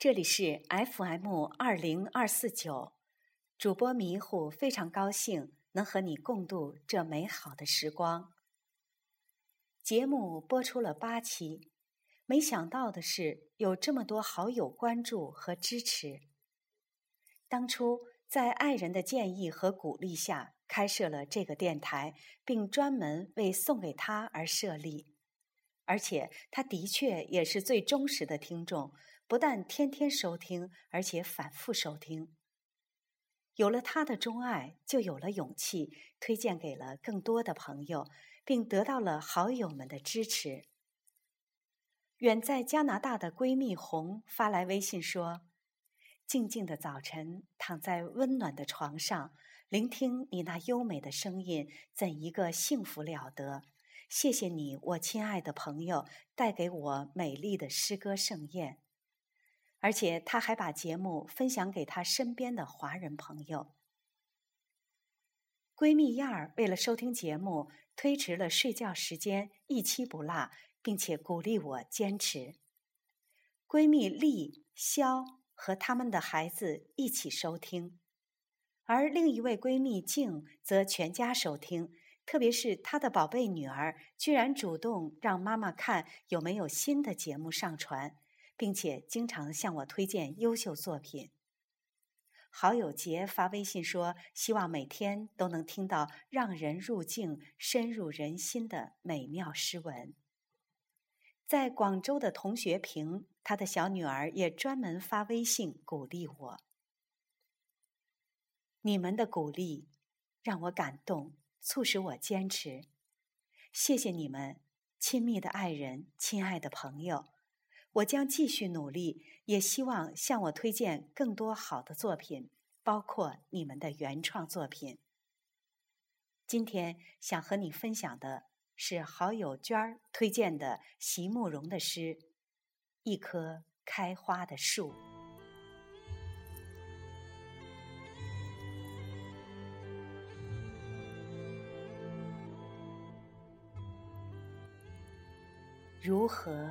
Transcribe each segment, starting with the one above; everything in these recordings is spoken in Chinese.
这里是 FM 二零二四九，主播迷糊非常高兴能和你共度这美好的时光。节目播出了八期，没想到的是有这么多好友关注和支持。当初在爱人的建议和鼓励下，开设了这个电台，并专门为送给他而设立，而且他的确也是最忠实的听众。不但天天收听，而且反复收听。有了他的钟爱，就有了勇气推荐给了更多的朋友，并得到了好友们的支持。远在加拿大的闺蜜红发来微信说：“静静的早晨，躺在温暖的床上，聆听你那优美的声音，怎一个幸福了得！谢谢你，我亲爱的朋友，带给我美丽的诗歌盛宴。”而且，她还把节目分享给她身边的华人朋友。闺蜜燕儿为了收听节目，推迟了睡觉时间，一期不落，并且鼓励我坚持。闺蜜丽、肖和他们的孩子一起收听，而另一位闺蜜静则全家收听，特别是她的宝贝女儿，居然主动让妈妈看有没有新的节目上传。并且经常向我推荐优秀作品。好友杰发微信说：“希望每天都能听到让人入境、深入人心的美妙诗文。”在广州的同学平，他的小女儿也专门发微信鼓励我。你们的鼓励让我感动，促使我坚持。谢谢你们，亲密的爱人，亲爱的朋友。我将继续努力，也希望向我推荐更多好的作品，包括你们的原创作品。今天想和你分享的是好友娟儿推荐的席慕容的诗《一棵开花的树》。如何？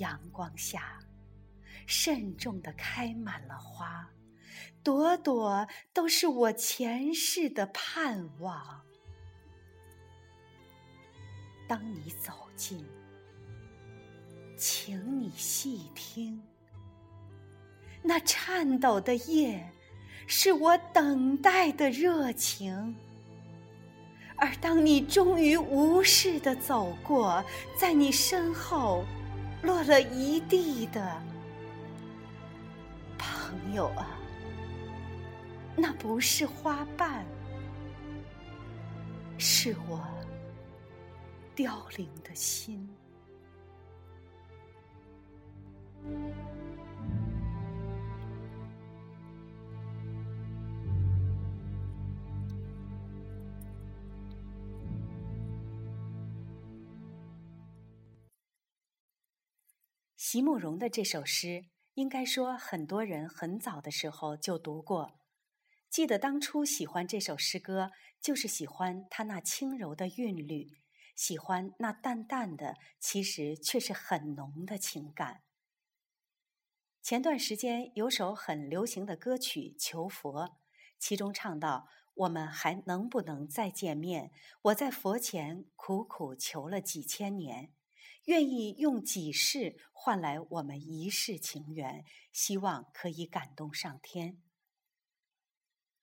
阳光下，慎重地开满了花，朵朵都是我前世的盼望。当你走近，请你细听，那颤抖的叶，是我等待的热情。而当你终于无视地走过，在你身后。落了一地的朋友啊，那不是花瓣，是我凋零的心。席慕容的这首诗，应该说很多人很早的时候就读过。记得当初喜欢这首诗歌，就是喜欢它那轻柔的韵律，喜欢那淡淡的，其实却是很浓的情感。前段时间有首很流行的歌曲《求佛》，其中唱到：“我们还能不能再见面？我在佛前苦苦求了几千年。”愿意用几世换来我们一世情缘，希望可以感动上天。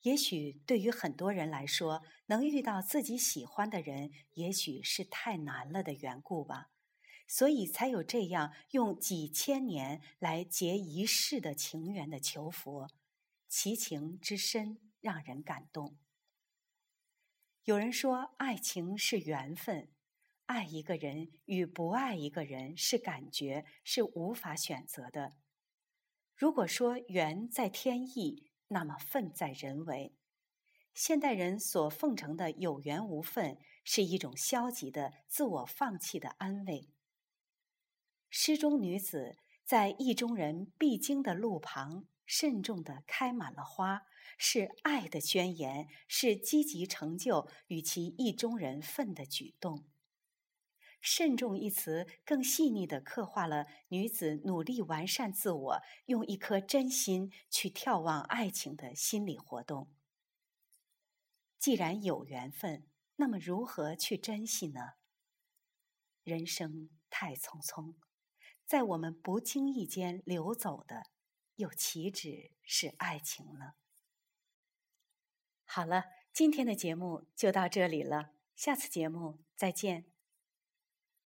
也许对于很多人来说，能遇到自己喜欢的人，也许是太难了的缘故吧，所以才有这样用几千年来结一世的情缘的求佛，其情之深让人感动。有人说，爱情是缘分。爱一个人与不爱一个人是感觉，是无法选择的。如果说缘在天意，那么份在人为。现代人所奉承的有缘无份，是一种消极的自我放弃的安慰。诗中女子在意中人必经的路旁，慎重地开满了花，是爱的宣言，是积极成就与其意中人份的举动。慎重一词更细腻地刻画了女子努力完善自我，用一颗真心去眺望爱情的心理活动。既然有缘分，那么如何去珍惜呢？人生太匆匆，在我们不经意间流走的，又岂止是爱情呢？好了，今天的节目就到这里了，下次节目再见。